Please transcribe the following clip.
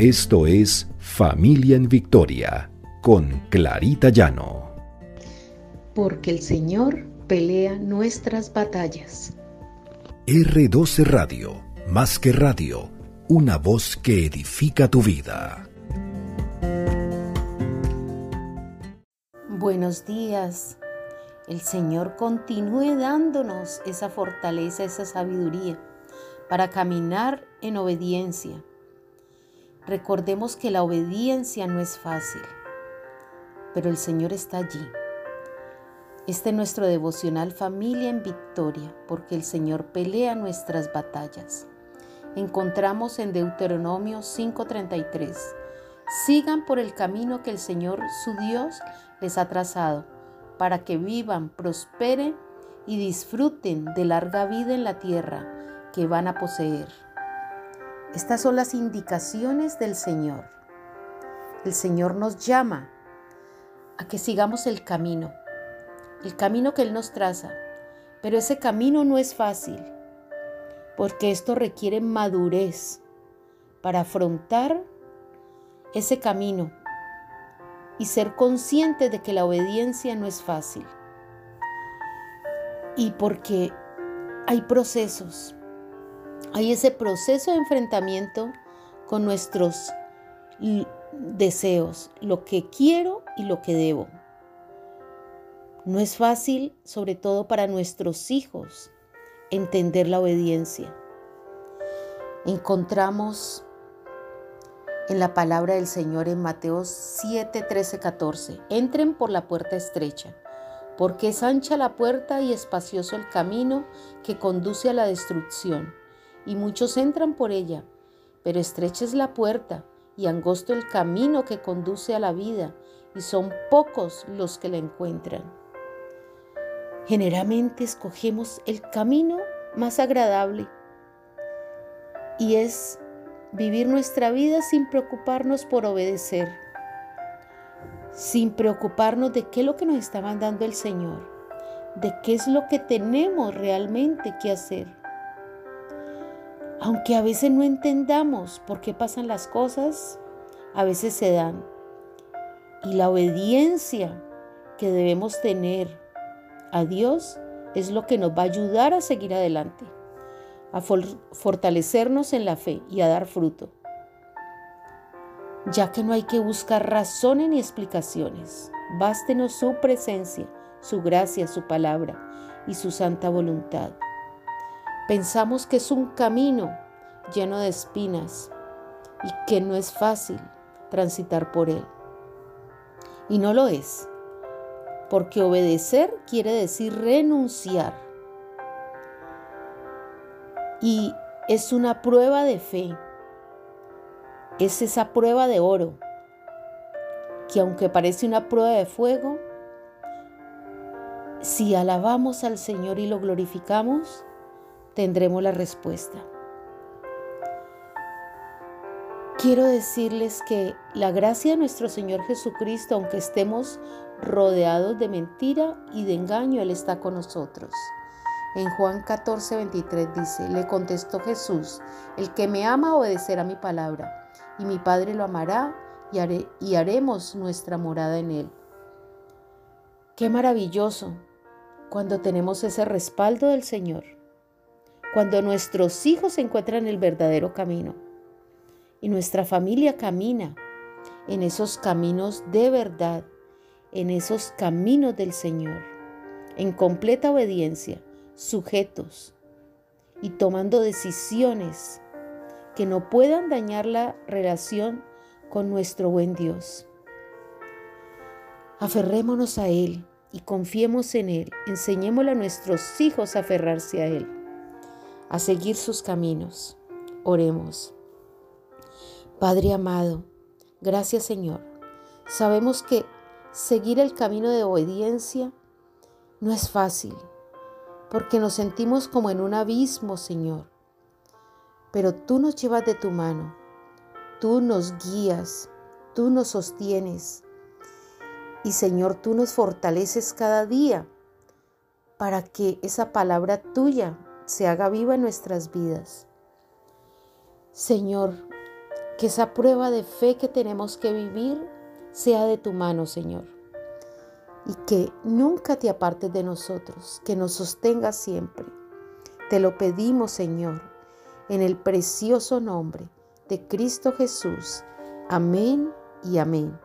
Esto es Familia en Victoria con Clarita Llano. Porque el Señor pelea nuestras batallas. R12 Radio, más que radio, una voz que edifica tu vida. Buenos días. El Señor continúe dándonos esa fortaleza, esa sabiduría para caminar en obediencia Recordemos que la obediencia no es fácil, pero el Señor está allí. Este es nuestro devocional Familia en Victoria, porque el Señor pelea nuestras batallas. Encontramos en Deuteronomio 5:33, sigan por el camino que el Señor su Dios les ha trazado, para que vivan, prosperen y disfruten de larga vida en la tierra que van a poseer. Estas son las indicaciones del Señor. El Señor nos llama a que sigamos el camino, el camino que Él nos traza. Pero ese camino no es fácil, porque esto requiere madurez para afrontar ese camino y ser consciente de que la obediencia no es fácil. Y porque hay procesos, hay ese proceso de enfrentamiento con nuestros deseos, lo que quiero y lo que debo. No es fácil, sobre todo para nuestros hijos, entender la obediencia. Encontramos en la palabra del Señor en Mateo 7, 13, 14. Entren por la puerta estrecha, porque es ancha la puerta y espacioso el camino que conduce a la destrucción y muchos entran por ella, pero estrecha es la puerta y angosto el camino que conduce a la vida, y son pocos los que la encuentran. Generalmente escogemos el camino más agradable y es vivir nuestra vida sin preocuparnos por obedecer, sin preocuparnos de qué es lo que nos está mandando el Señor, de qué es lo que tenemos realmente que hacer. Aunque a veces no entendamos por qué pasan las cosas, a veces se dan. Y la obediencia que debemos tener a Dios es lo que nos va a ayudar a seguir adelante, a fortalecernos en la fe y a dar fruto. Ya que no hay que buscar razones ni explicaciones, bástenos su presencia, su gracia, su palabra y su santa voluntad. Pensamos que es un camino lleno de espinas y que no es fácil transitar por él. Y no lo es, porque obedecer quiere decir renunciar. Y es una prueba de fe, es esa prueba de oro, que aunque parece una prueba de fuego, si alabamos al Señor y lo glorificamos, tendremos la respuesta. Quiero decirles que la gracia de nuestro Señor Jesucristo, aunque estemos rodeados de mentira y de engaño, Él está con nosotros. En Juan 14, 23 dice, le contestó Jesús, el que me ama obedecerá mi palabra, y mi Padre lo amará y, y haremos nuestra morada en él. Qué maravilloso cuando tenemos ese respaldo del Señor cuando nuestros hijos encuentran el verdadero camino y nuestra familia camina en esos caminos de verdad, en esos caminos del Señor, en completa obediencia, sujetos y tomando decisiones que no puedan dañar la relación con nuestro buen Dios. Aferrémonos a Él y confiemos en Él. Enseñémosle a nuestros hijos a aferrarse a Él a seguir sus caminos. Oremos. Padre amado, gracias Señor. Sabemos que seguir el camino de obediencia no es fácil, porque nos sentimos como en un abismo, Señor. Pero tú nos llevas de tu mano, tú nos guías, tú nos sostienes. Y Señor, tú nos fortaleces cada día para que esa palabra tuya se haga viva en nuestras vidas. Señor, Que esa prueba de fe que tenemos que vivir sea de tu mano, Señor. Y que nunca te apartes de nosotros, que nos sostengas siempre. Te lo pedimos, Señor, en el precioso nombre de Cristo Jesús. Amén y amén.